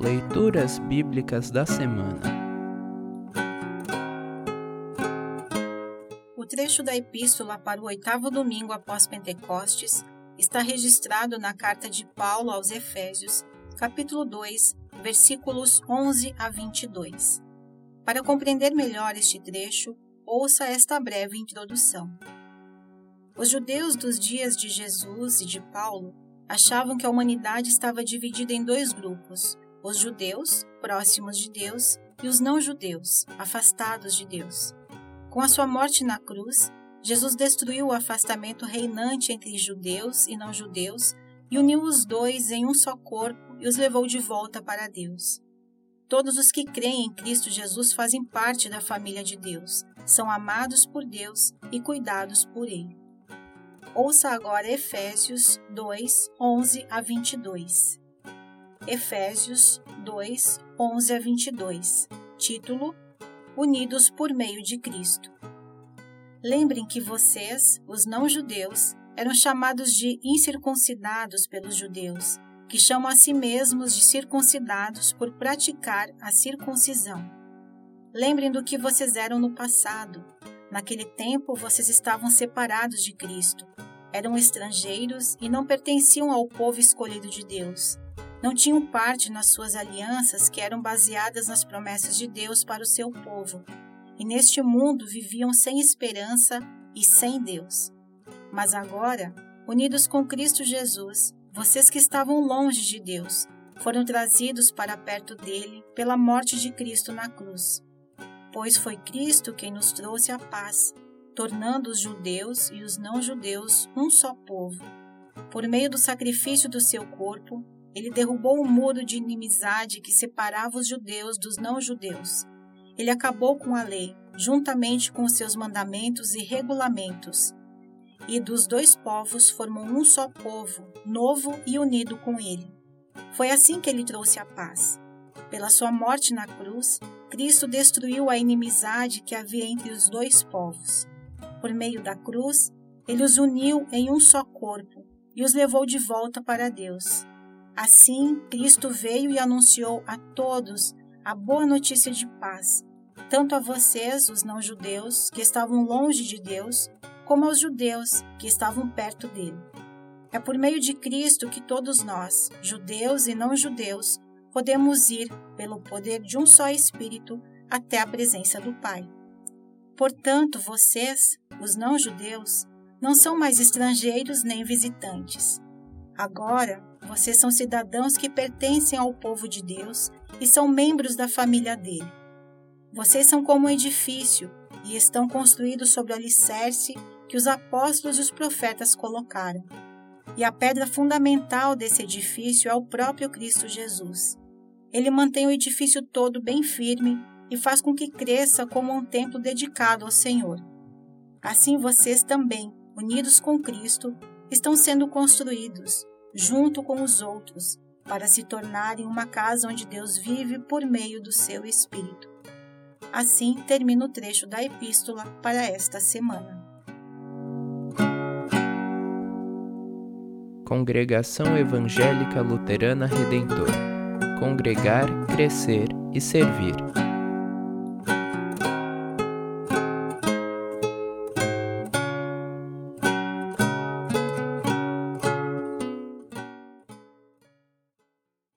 Leituras Bíblicas da Semana O trecho da Epístola para o oitavo domingo após Pentecostes está registrado na carta de Paulo aos Efésios, capítulo 2, versículos 11 a 22. Para compreender melhor este trecho, ouça esta breve introdução. Os judeus dos dias de Jesus e de Paulo achavam que a humanidade estava dividida em dois grupos: os judeus, próximos de Deus, e os não-judeus, afastados de Deus. Com a sua morte na cruz, Jesus destruiu o afastamento reinante entre judeus e não-judeus e uniu os dois em um só corpo e os levou de volta para Deus. Todos os que creem em Cristo Jesus fazem parte da família de Deus, são amados por Deus e cuidados por Ele. Ouça agora Efésios 2, 11 a 22. Efésios 2, 11 a 22. Título: Unidos por meio de Cristo. Lembrem que vocês, os não-judeus, eram chamados de incircuncidados pelos judeus, que chamam a si mesmos de circuncidados por praticar a circuncisão. Lembrem do que vocês eram no passado. Naquele tempo vocês estavam separados de Cristo, eram estrangeiros e não pertenciam ao povo escolhido de Deus. Não tinham parte nas suas alianças que eram baseadas nas promessas de Deus para o seu povo. E neste mundo viviam sem esperança e sem Deus. Mas agora, unidos com Cristo Jesus, vocês que estavam longe de Deus, foram trazidos para perto dele pela morte de Cristo na cruz pois foi Cristo quem nos trouxe a paz, tornando os judeus e os não-judeus um só povo. Por meio do sacrifício do seu corpo, ele derrubou o muro de inimizade que separava os judeus dos não-judeus. Ele acabou com a lei, juntamente com os seus mandamentos e regulamentos. E dos dois povos formou um só povo, novo e unido com ele. Foi assim que ele trouxe a paz. Pela sua morte na cruz, Cristo destruiu a inimizade que havia entre os dois povos. Por meio da cruz, ele os uniu em um só corpo e os levou de volta para Deus. Assim, Cristo veio e anunciou a todos a boa notícia de paz, tanto a vocês, os não-judeus, que estavam longe de Deus, como aos judeus, que estavam perto dele. É por meio de Cristo que todos nós, judeus e não-judeus, podemos ir, pelo poder de um só Espírito, até a presença do Pai. Portanto, vocês, os não-judeus, não são mais estrangeiros nem visitantes. Agora, vocês são cidadãos que pertencem ao povo de Deus e são membros da família dele. Vocês são como um edifício e estão construídos sobre o alicerce que os apóstolos e os profetas colocaram. E a pedra fundamental desse edifício é o próprio Cristo Jesus. Ele mantém o edifício todo bem firme e faz com que cresça como um templo dedicado ao Senhor. Assim vocês também, unidos com Cristo, estão sendo construídos, junto com os outros, para se tornarem uma casa onde Deus vive por meio do seu Espírito. Assim termina o trecho da epístola para esta semana. Congregação Evangélica Luterana Redentor Congregar, Crescer e Servir.